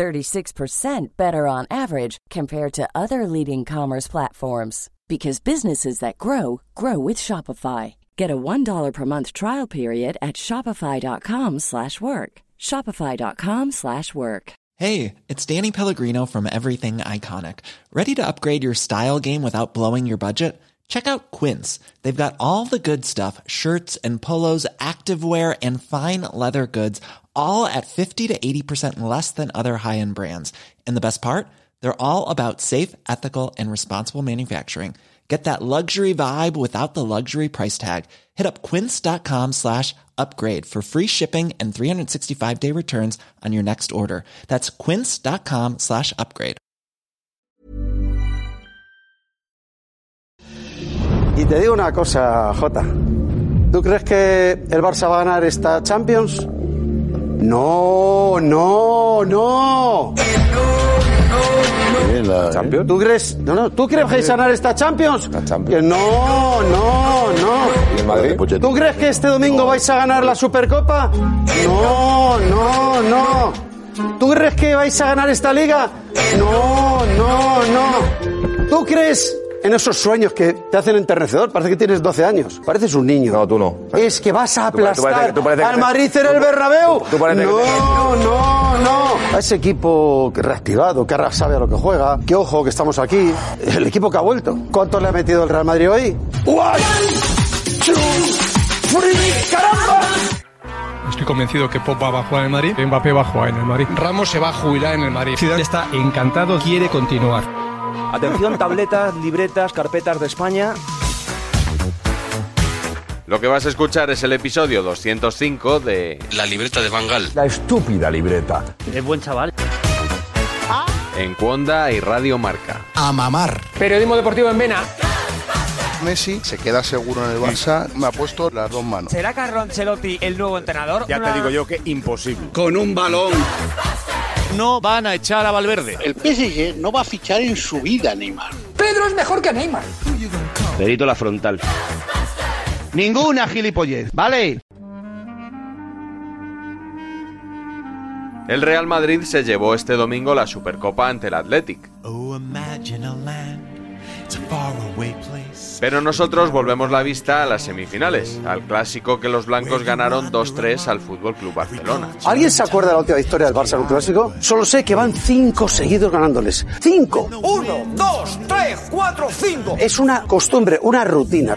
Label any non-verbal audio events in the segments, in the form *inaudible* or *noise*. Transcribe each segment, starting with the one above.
36% better on average compared to other leading commerce platforms because businesses that grow grow with Shopify. Get a $1 per month trial period at shopify.com/work. shopify.com/work. Hey, it's Danny Pellegrino from Everything Iconic. Ready to upgrade your style game without blowing your budget? Check out Quince. They've got all the good stuff, shirts and polos, activewear and fine leather goods, all at 50 to 80% less than other high-end brands. And the best part? They're all about safe, ethical, and responsible manufacturing. Get that luxury vibe without the luxury price tag. Hit up quince.com slash upgrade for free shipping and 365-day returns on your next order. That's quince.com slash upgrade. Y te digo una cosa, Jota. ¿Tú crees que el Barça va a ganar esta Champions? No, no, no. ¿Champions? ¿Tú crees? No, no. ¿Tú crees que vais a ganar esta Champions? Champions. No, no, no. ¿Y el Madrid? ¿Tú crees que este domingo vais a ganar la Supercopa? No, no, no. ¿Tú crees que vais a ganar esta liga? No, no, no. ¿Tú crees en esos sueños que te hacen enternecedor? Parece que tienes 12 años. Pareces un niño. No, tú no. Es que vas a Tú parece- tú aplastar parece- tú parece al Madrid en el Bernabéu. tú no, te- no, no. A ese equipo reactivado, que ahora sabe a lo que juega, que ojo que estamos aquí, el equipo que ha vuelto. ¿Cuánto le ha metido el Real Madrid hoy? ¡One, two, three, ¡Caramba! Estoy convencido que Pogba va a jugar en el Madrid, Mbappé va a jugar en el Madrid, Ramos se va a jubilar en el Madrid. Zidane está encantado, quiere continuar. Atención, tabletas, libretas, carpetas de España. Lo que vas a escuchar es el episodio 205 de La libreta de Bangal. La estúpida libreta. Es buen chaval. En Cuonda y Radio Marca. A mamar. Periodismo deportivo en Vena. Messi se queda seguro en el Barça. Me ha puesto las dos manos. ¿Será Carlo Ancelotti el nuevo entrenador? Ya te digo yo que imposible. Con un balón. No van a echar a Valverde. El PSG no va a fichar en su vida, Neymar. Pedro es mejor que Neymar. Perito la frontal. Ninguna gilipollez, ¿vale? El Real Madrid se llevó este domingo la Supercopa ante el Athletic. Pero nosotros volvemos la vista a las semifinales, al clásico que los blancos ganaron 2-3 al Fútbol Club Barcelona. ¿Alguien se acuerda de la última historia del Barça en un clásico? Solo sé que van cinco seguidos ganándoles. ¡Cinco! Uno, dos, tres, cuatro, cinco. Es una costumbre, una rutina.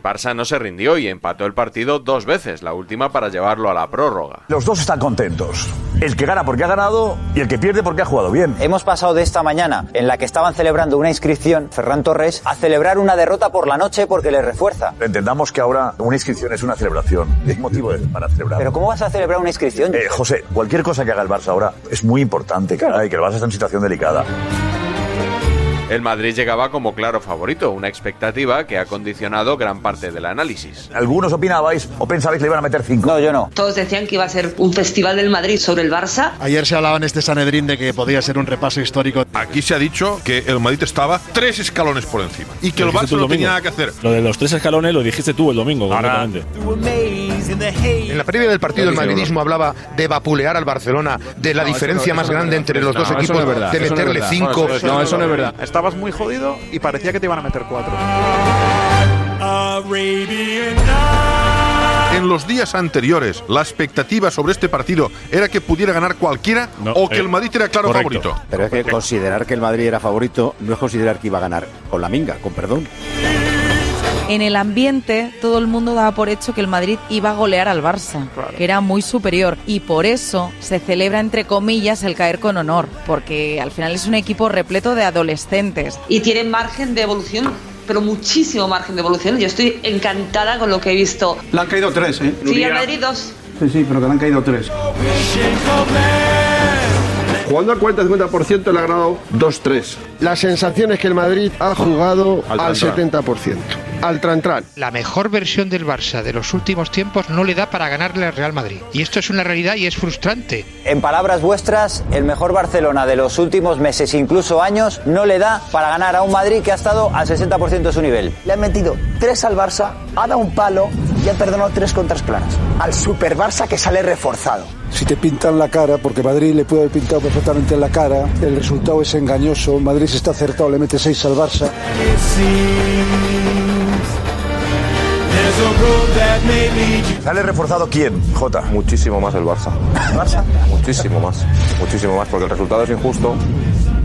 El Barça no se rindió y empató el partido dos veces, la última para llevarlo a la prórroga. Los dos están contentos. El que gana porque ha ganado y el que pierde porque ha jugado bien. Hemos pasado de esta mañana, en la que estaban celebrando una inscripción, Ferran Torres, a celebrar una derrota por la noche porque le refuerza. Entendamos que ahora una inscripción es una celebración. Es motivo de- para celebrar. Pero ¿cómo vas a celebrar una inscripción? Eh, José, cualquier cosa que haga el Barça ahora es muy importante. Caray, que el Barça está en situación delicada. El Madrid llegaba como claro favorito, una expectativa que ha condicionado gran parte del análisis. Algunos opinabais o pensabais que le iban a meter cinco. No, yo no. Todos decían que iba a ser un festival del Madrid sobre el Barça. Ayer se hablaba en este Sanedrín de que podía ser un repaso histórico. Aquí se ha dicho que el Madrid estaba tres escalones por encima y que el Barça no tenía nada que hacer. Lo de los tres escalones lo dijiste tú el domingo, completamente. En la previa del partido el madridismo hablaba de vapulear al Barcelona, de la diferencia más grande entre los dos equipos, de meterle cinco. No, eso no es verdad. Estabas muy jodido y parecía que te iban a meter cuatro. En los días anteriores, la expectativa sobre este partido era que pudiera ganar cualquiera No, o que eh, el Madrid era claro correcto. favorito. Pero es que considerar que el Madrid era favorito no es considerar que iba a ganar con la minga, con perdón. En el ambiente, todo el mundo daba por hecho que el Madrid iba a golear al Barça, que era muy superior. Y por eso se celebra, entre comillas, el caer con honor, porque al final es un equipo repleto de adolescentes. Y tienen margen de evolución, pero muchísimo margen de evolución. Yo estoy encantada con lo que he visto. Le han caído tres, ¿eh? Sí, al Madrid dos. Sí, sí, pero que le han caído tres. jugando al 40-50% le ha ganado 2-3. La sensación es que el Madrid ha jugado Al al, tran-tran. 70%. Al Trantran. La mejor versión del Barça de los últimos tiempos no le da para ganarle al Real Madrid. Y esto es una realidad y es frustrante. En palabras vuestras, el mejor Barcelona de los últimos meses, incluso años, no le da para ganar a un Madrid que ha estado al 60% de su nivel. Le han metido tres al Barça, ha dado un palo y ha perdonado tres contras claras. Al Super Barça que sale reforzado. Si te pintan la cara, porque Madrid le puede haber pintado perfectamente en la cara, el resultado es engañoso, Madrid se está acertado, le mete 6 al Barça. ¿Sale reforzado quién, Jota? Muchísimo más el Barça. ¿Barça? Muchísimo más. Muchísimo más, porque el resultado es injusto.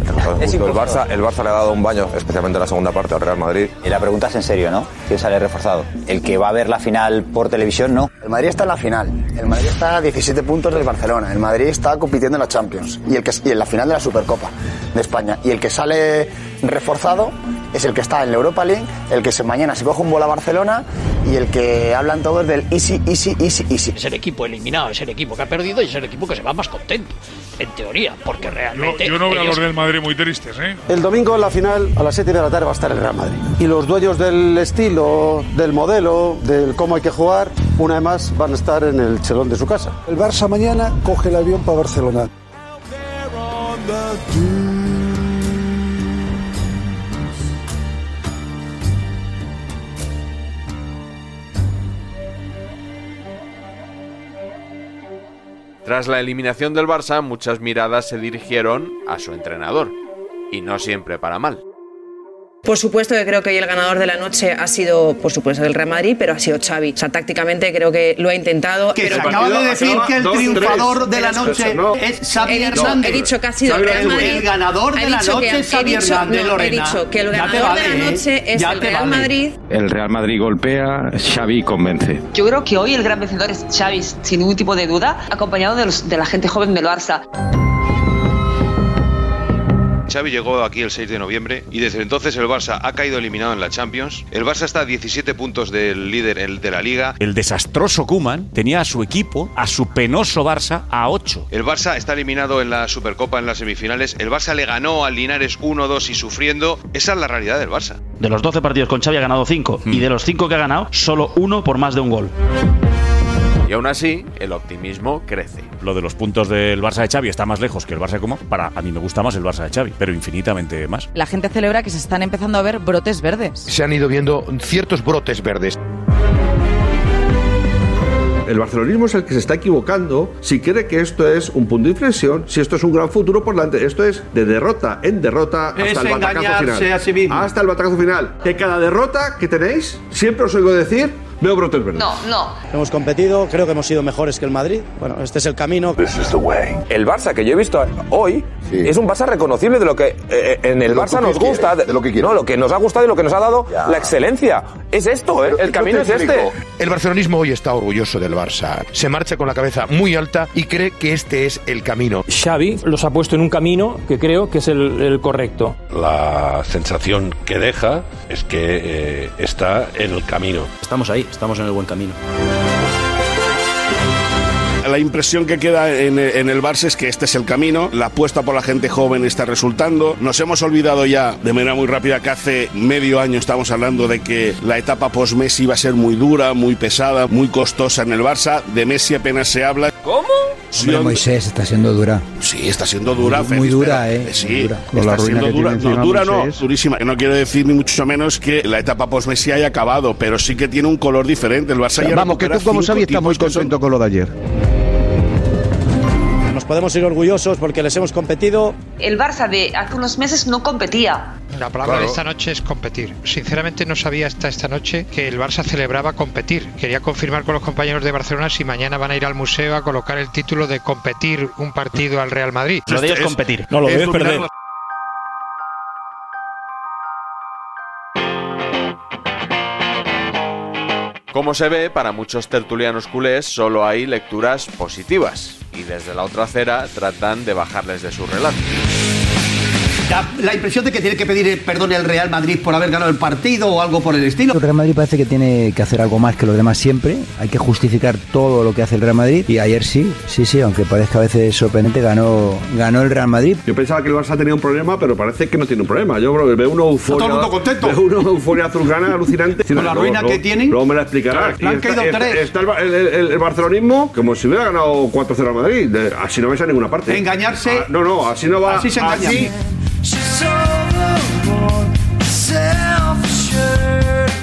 El, resultado es Es injusto. el. Barça, el Barça le ha dado un baño, especialmente en la segunda parte al Real Madrid. Y la pregunta es en serio, ¿no? ¿Quién sale reforzado? ¿El que va a ver la final por televisión? No. El Madrid está en la final. El Madrid está a 17 puntos del Barcelona. El Madrid está compitiendo en la Champions. Y, el que, y en la final de la Supercopa de España. Y el que sale reforzado es el que está en la Europa League, el que se, mañana se coge un bola a Barcelona y el que hablan todos del easy, easy, easy, easy. Es el equipo eliminado, es el equipo que ha perdido y es el equipo que se va más contento, en teoría, porque realmente. Yo no veo a los del Madrid muy tristes, ¿eh? El domingo en la final, a las 7 de la tarde, va a estar el Real Madrid. Y los dueños del estilo, del modelo, del cómo hay que jugar, una vez más van a estar en el chelón de su casa. El Barça mañana coge el avión para Barcelona. Tras la eliminación del Barça, muchas miradas se dirigieron a su entrenador. Y no siempre para mal. Por supuesto que creo que hoy el ganador de la noche ha sido, por supuesto, el Real Madrid, pero ha sido Xavi. O sea, tácticamente creo que lo ha intentado. Que pero se acaba de decir que el triunfador de la noche es Xavi he dicho, Hernández. he dicho que ha sido el Real. Madrid. El ganador de He la dicho noche que- es Xavi he dicho- Hernández, no, Lorena. He dicho que el ganador de la ¿eh? noche es Ya el Real vale. Madrid. El Real Madrid golpea, Xavi convence. Yo creo que hoy el gran vencedor es Xavi, sin ningún tipo de duda, acompañado de, los- de la gente joven del Barça. Xavi llegó aquí el 6 de noviembre y desde entonces el Barça ha caído eliminado en la Champions. El Barça está a 17 puntos del líder el- de la liga. El desastroso Kuman tenía a su equipo, a su penoso Barça, a 8. El Barça está eliminado en la Supercopa en las semifinales. El Barça le ganó al Linares 1-2 y sufriendo. Esa es la realidad del Barça. De los 12 partidos con Xavi ha ganado 5 y de los 5 que ha ganado, solo uno por más de un gol. Y aún así, el optimismo crece. Lo de los puntos del Barça de Xavi está más lejos que el Barça de Kuman. Para a mí me gusta más el Barça de Xavi, pero infinitamente más. La gente celebra que se están empezando a ver brotes verdes. Se han ido viendo ciertos brotes verdes. El barcelonismo es el que se está equivocando si cree que esto es un punto de inflexión, si esto es un gran futuro por delante. Esto es de derrota en derrota hasta Es el batacazo final. a sí mismo. Hasta el batacazo final. Que cada derrota que tenéis, siempre os oigo decir, veo brotes verdes. No, no. Hemos competido, creo que hemos sido mejores que el Madrid. Bueno, este es el camino. El Barça que yo he visto hoy es un Barça reconocible de lo que eh, en el lo Barça que nos gusta, de lo que quiere. no, lo que nos ha gustado y lo que nos ha dado la excelencia. Es esto, ¿eh? el camino es este. El barcelonismo hoy está orgulloso del Barça. Se marcha con la cabeza muy alta y cree que este es el camino. Xavi los ha puesto en un camino que creo que es el, el correcto. La sensación que deja es que eh, está en el camino. Estamos ahí, estamos en el buen camino. La impresión que queda en, el Barça es que este es el camino, la apuesta por la gente joven está resultando. Nos hemos olvidado ya de manera muy rápida que hace medio año estamos hablando de que la etapa post-Messi iba a ser muy dura, muy pesada, muy costosa en el Barça. De Messi apenas se habla. ¿Cómo? Hombre, Moisés está siendo dura. Sí, está siendo dura. Muy Félix, dura, ¿eh? Sí, Muy dura. está Con la ruina siendo que dura. tiene No, dura no, durísima. No quiero decir ni mucho menos que la etapa post-Messi haya acabado, pero sí que tiene un color diferente. El Barça ya Vamos, que tú como Xavi estás muy que son- contento con lo de ayer. Nos podemos ir orgullosos porque les hemos competido. El Barça de hace unos meses no competía. La palabra Claro. de esta noche es competir. Sinceramente no sabía hasta esta noche que el Barça celebraba competir. Quería confirmar con los compañeros de Barcelona si mañana van a ir al museo a colocar el título de competir un partido al Real Madrid. Lo de ellos es- competir. No, lo debes dominar perder. la- Como se ve, para muchos tertulianos culés solo hay lecturas positivas, y desde la otra acera tratan de bajarles de su relato. Da la impresión de que tiene que pedir perdón al Real Madrid por haber ganado el partido o algo por el estilo. El Real Madrid parece que tiene que hacer algo más que los demás siempre. Hay que justificar todo lo que hace el Real Madrid. Y ayer sí, sí, sí, aunque parezca a veces sorprendente, ganó, ganó el Real Madrid. Yo pensaba que el Barça tenía un problema, pero parece que no tiene un problema. Yo creo que veo una euforia. todo el mundo contento. Veo una euforia azulgrana alucinante. Con la ruina que tienen. Luego me la explicará. Caído está, tres. está el, el- el- el barcelonismo como si hubiera ganado 4-0 al Madrid. Así no vais a ninguna parte. Engañarse. Ah, no, no, así no va. Así se engaña. así-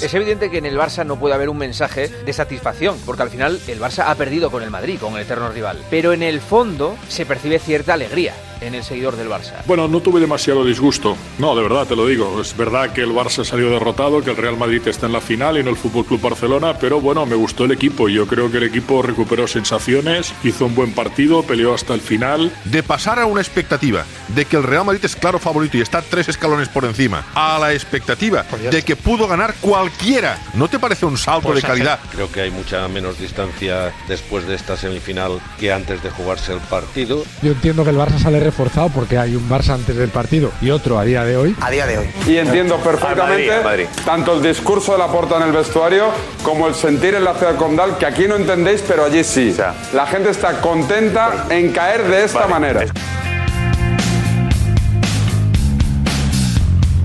Es evidente que en el Barça no puede haber un mensaje de satisfacción, porque al final el Barça ha perdido con el Madrid, con el eterno rival. Pero en el fondo se percibe cierta alegría en el seguidor del Barça. Bueno, no tuve demasiado disgusto. No, de verdad te lo digo. Es verdad que el Barça salió derrotado, que el Real Madrid está en la final y no el Fútbol Club Barcelona, pero bueno, me gustó el equipo. Yo creo que el equipo recuperó sensaciones, hizo un buen partido, peleó hasta el final. De pasar a una expectativa de que el Real Madrid es claro favorito y está tres escalones por encima, a la expectativa de que pudo ganar cualquiera, ¿no te parece un salto de calidad? *laughs* Creo que hay mucha menos distancia después de esta semifinal que antes de jugarse el partido. Yo entiendo que el Barça sale reforzado porque hay un Barça antes del partido y otro a día de hoy. A día de hoy. Y entiendo perfectamente Madrid, Madrid. tanto el discurso de la porta en el vestuario como el sentir en la ciudad condal, que aquí no entendéis, pero allí sí. La gente está contenta en caer de esta manera.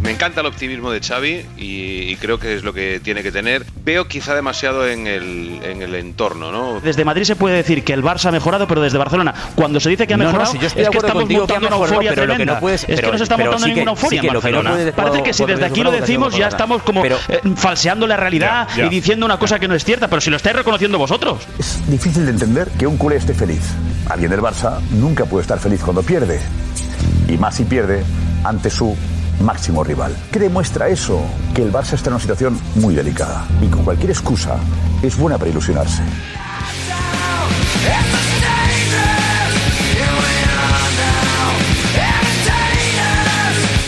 Me encanta el optimismo de Xavi y, y creo que es lo que tiene que tener. Veo quizá demasiado en el, en el entorno, ¿no? Desde Madrid se puede decir que el Barça ha mejorado, pero desde Barcelona, cuando se dice que ha No, no, mejorado, si yo estoy es que estamos contigo que una euforia pero lo que tremenda. no puedes- es que pero- no se está pero montando sí que- ninguna euforia sí que en lo que no Barcelona. puedes- Parece que si desde aquí lo decimos ya estamos como pero- eh, falseando la realidad Ya, ya. y diciendo una cosa que no es cierta, pero si lo estáis reconociendo vosotros. Es difícil de entender que un culé esté feliz. Alguien del Barça nunca puede estar feliz cuando pierde. Y más si pierde ante su máximo rival. ¿Qué demuestra eso? Que el Barça está en una situación muy delicada. Y con cualquier excusa es buena para ilusionarse.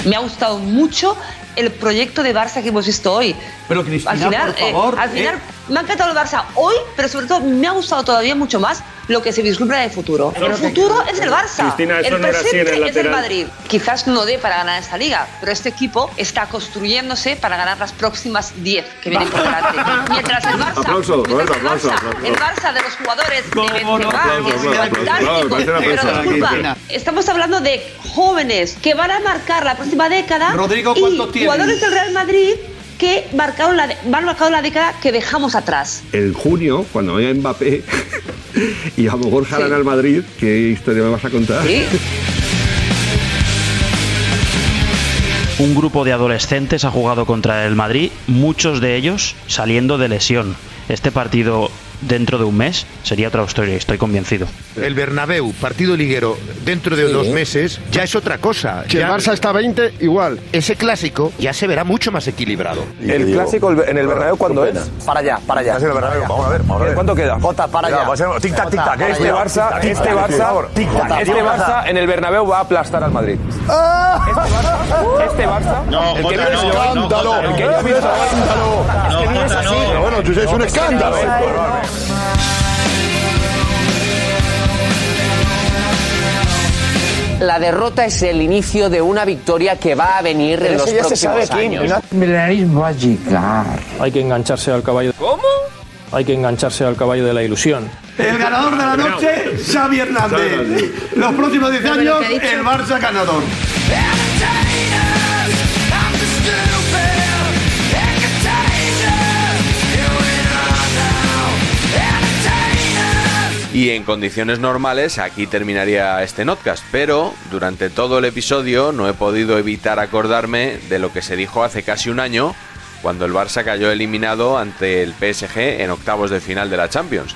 Me ha gustado mucho el proyecto de Barça que hemos visto hoy. Pero Cristina, al final, por favor, eh, al ¿eh? Me ha encantado el Barça hoy, pero sobre todo me ha gustado todavía mucho más lo que se vislumbra de futuro. El futuro es el Barça. Cristina, eso el no era así en presente el es el. Madrid. Quizás no dé para ganar esta liga, pero este equipo está construyéndose para ganar las próximas 10 que vienen por delante. *laughs* Mientras el Barça, Aplauso, mientras el aplauso, Barça, aplauso. el Barça de los jugadores de estamos hablando de jóvenes que van a marcar la próxima década Rodrigo, y ¿cuántos tienen? jugadores del Real Madrid que marcaron la, van marcando la década que dejamos atrás. En junio, cuando vaya Mbappé *laughs* y a lo mejor jalan al Madrid, ¿qué historia me vas a contar? Un grupo de adolescentes ha jugado contra el Madrid, muchos de ellos saliendo de lesión. Este partido dentro de un mes sería otra historia, estoy convencido. El Bernabéu, partido liguero, dentro de dos meses, ya es otra cosa. Si el Barça está 20, igual. Ese clásico ya se verá mucho más equilibrado. ¿El clásico en el Bernabéu cuándo es? Para allá, para allá. Del Bernabéu, vamos a ver, vamos a ver. ¿Cuánto queda? Jota, para Ya, allá. tic tac, tic tac. Este para Barça, allá. este Barça, este. Barça en el Bernabéu va a aplastar al Madrid. Este Barça, No, el que no, escándalo. el que escándalo. que así. Bueno, es un escándalo. La derrota es el inicio de una victoria que va a venir en Pero los ya se próximos sabe, años. Milenarismo va a llegar. Hay que engancharse al caballo. ¿Cómo? Hay que engancharse al caballo de la ilusión. El ganador de la noche, Xavi Hernández. Los próximos 10 Pero lo años, el Barça ganador. Y en condiciones normales aquí terminaría este notcast, pero durante todo el episodio no he podido evitar acordarme de lo que se dijo hace casi un año cuando el Barça cayó eliminado ante el PSG en octavos de final de la Champions.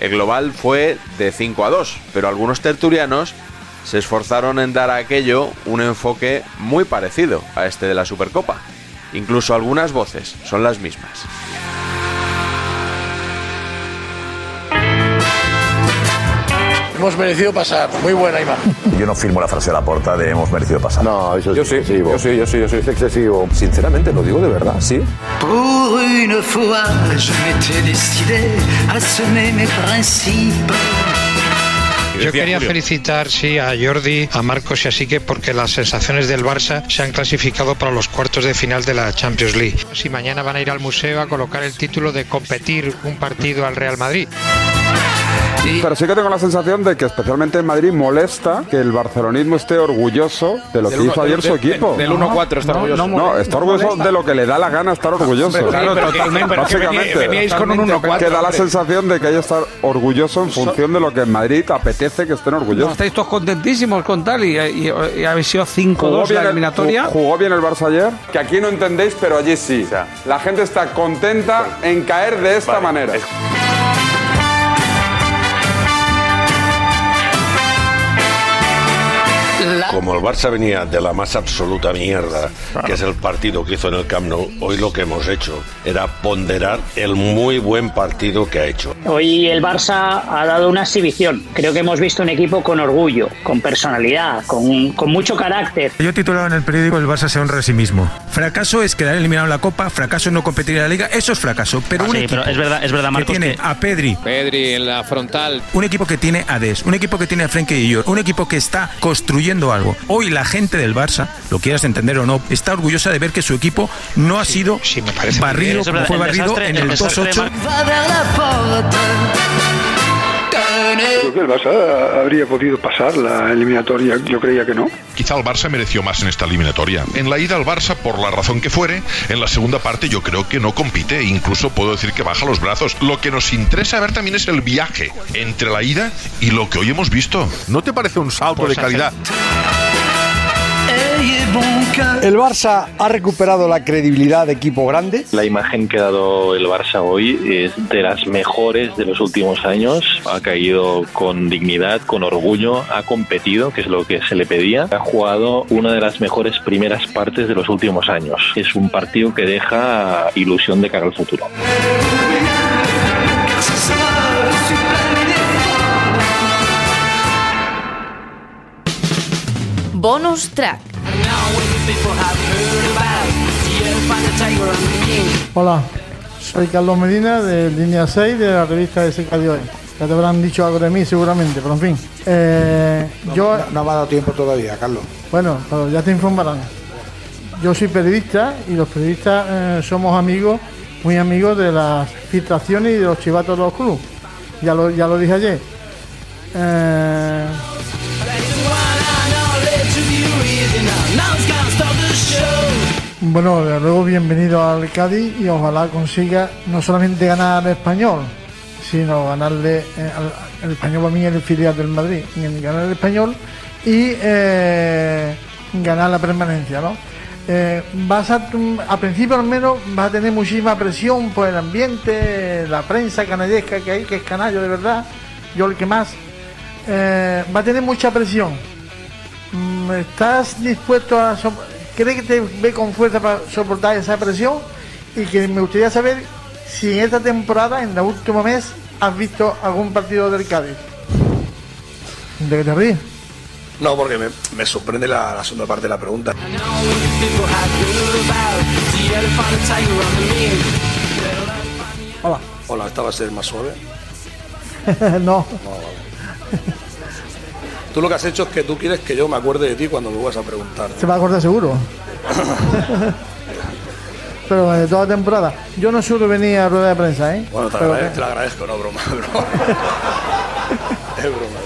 El global fue de 5 a 2, pero algunos tertulianos se esforzaron en dar a aquello un enfoque muy parecido a este de la Supercopa. Incluso algunas voces son las mismas. Hemos merecido pasar. Muy buena imagen. Yo no firmo la frase de la porta de hemos merecido pasar. No, eso es Yo sí, excesivo. yo sí, yo sí, yo sí. Es excesivo. Sinceramente, lo digo de verdad, sí. Pour une fois, je m'étais décidé à semer mes principes. Yo quería felicitar, sí, a Jordi, a Marcos y a Sique porque las sensaciones del Barça se han clasificado para los cuartos de final de la Champions League. Si mañana van a ir al museo a colocar el título de competir un partido al Real Madrid. Pero sí que tengo la sensación de que especialmente en Madrid molesta que el barcelonismo esté orgulloso de lo que Del hizo uno- ayer de- su de- equipo. del 1-4 está No, orgulloso. No, No, está no orgulloso molesta. de lo que le da la gana estar orgulloso. Hombre, claro, totalmente, pero es que Básicamente. veníais con un 1-4, Que da la hombre. sensación de que hay que estar orgulloso en función de lo que en Madrid apetece que estén No, orgullosos. estáis todos contentísimos con tal y, y- y habéis sido 5-2 la el- eliminatoria. ju- jugó bien el Barça ayer. Que aquí no entendéis, pero allí sí. la gente está contenta en caer de esta manera. Como el Barça venía de la más absoluta mierda, que es el partido que hizo en el Camp Nou, hoy lo que hemos hecho era ponderar el muy buen partido que ha hecho. Hoy el Barça ha dado una exhibición. Creo que hemos visto un equipo con orgullo, con personalidad, con, con mucho carácter. Yo titulaba en el periódico El Barça se honra a sí mismo. Fracaso es quedar eliminado en la Copa, fracaso es no competir en la Liga, eso es fracaso. Pero Ah, un sí, equipo pero es verdad- es verdad, que Marcos, tiene que- a Pedri, Pedri en la frontal. un equipo que tiene a Des, un equipo que tiene a Frenkie de Jong, un equipo que está construyendo algo. Hoy la gente del Barça, lo quieras entender o no, está orgullosa de ver que su equipo no ha sido barrido como fue el barrido desastre- en el el desastre 2-8. Va vers la porte. Creo que el Barça habría podido pasar la eliminatoria. Yo creía que no. Quizá el Barça mereció más en esta eliminatoria. En la ida al Barça, por la razón que fuere, en la segunda parte yo creo que no compite, incluso puedo decir que baja los brazos. Lo que nos interesa ver también es el viaje entre la ida y lo que hoy hemos visto. ¿No te parece un salto de calidad? El Barça ha recuperado la credibilidad de equipo grande. La imagen que ha dado el Barça hoy es de las mejores de los últimos años. Ha caído con dignidad, con orgullo, ha competido, que es lo que se le pedía. Ha jugado una de las mejores primeras partes de los últimos años. Es un partido que deja ilusión de cara al futuro. Bonus track. Hola, soy Carlos Medina de Línea 6 de la revista de Seca de hoy. Ya te habrán dicho algo de mí seguramente, pero en fin. Eh, yo, No me ha dado tiempo todavía, Carlos. bueno, pero ya te informarán. Yo soy periodista y los periodistas eh, somos amigos, muy amigos de las filtraciones y de los chivatos de los clubes. Ya lo, ya lo dije ayer. Eh, Bueno, de luego bienvenido al Cádiz y ojalá consiga no solamente ganar al español, sino ganarle eh, al, el español para mí es el filial del Madrid, ganar el español y eh, ganar la permanencia, ¿no? Eh, vas a, a principio al menos vas a tener muchísima presión por el ambiente, la prensa canallesca que hay, que es canallo de verdad, yo el que más, eh, va a tener mucha presión. Mm, ¿Estás dispuesto a... ¿Crees que te ve con fuerza para soportar esa presión? Y que me gustaría saber si en esta temporada, en el último mes, has visto algún partido del Cádiz. ¿De qué te ríes? No, porque me, me sorprende la, la segunda parte de la pregunta. Hola. Hola, esta va a ser más suave. *laughs* no. No, vale. *laughs* Tú lo que has hecho es que tú quieres que yo me acuerde de ti cuando me vuelvas a preguntar. Se va a acordar seguro. Pero de toda temporada. Yo no suelo venir a rueda de prensa, ¿eh? Bueno, te, Pero- agradezco, te lo agradezco, no, broma, *laughs* broma, es broma.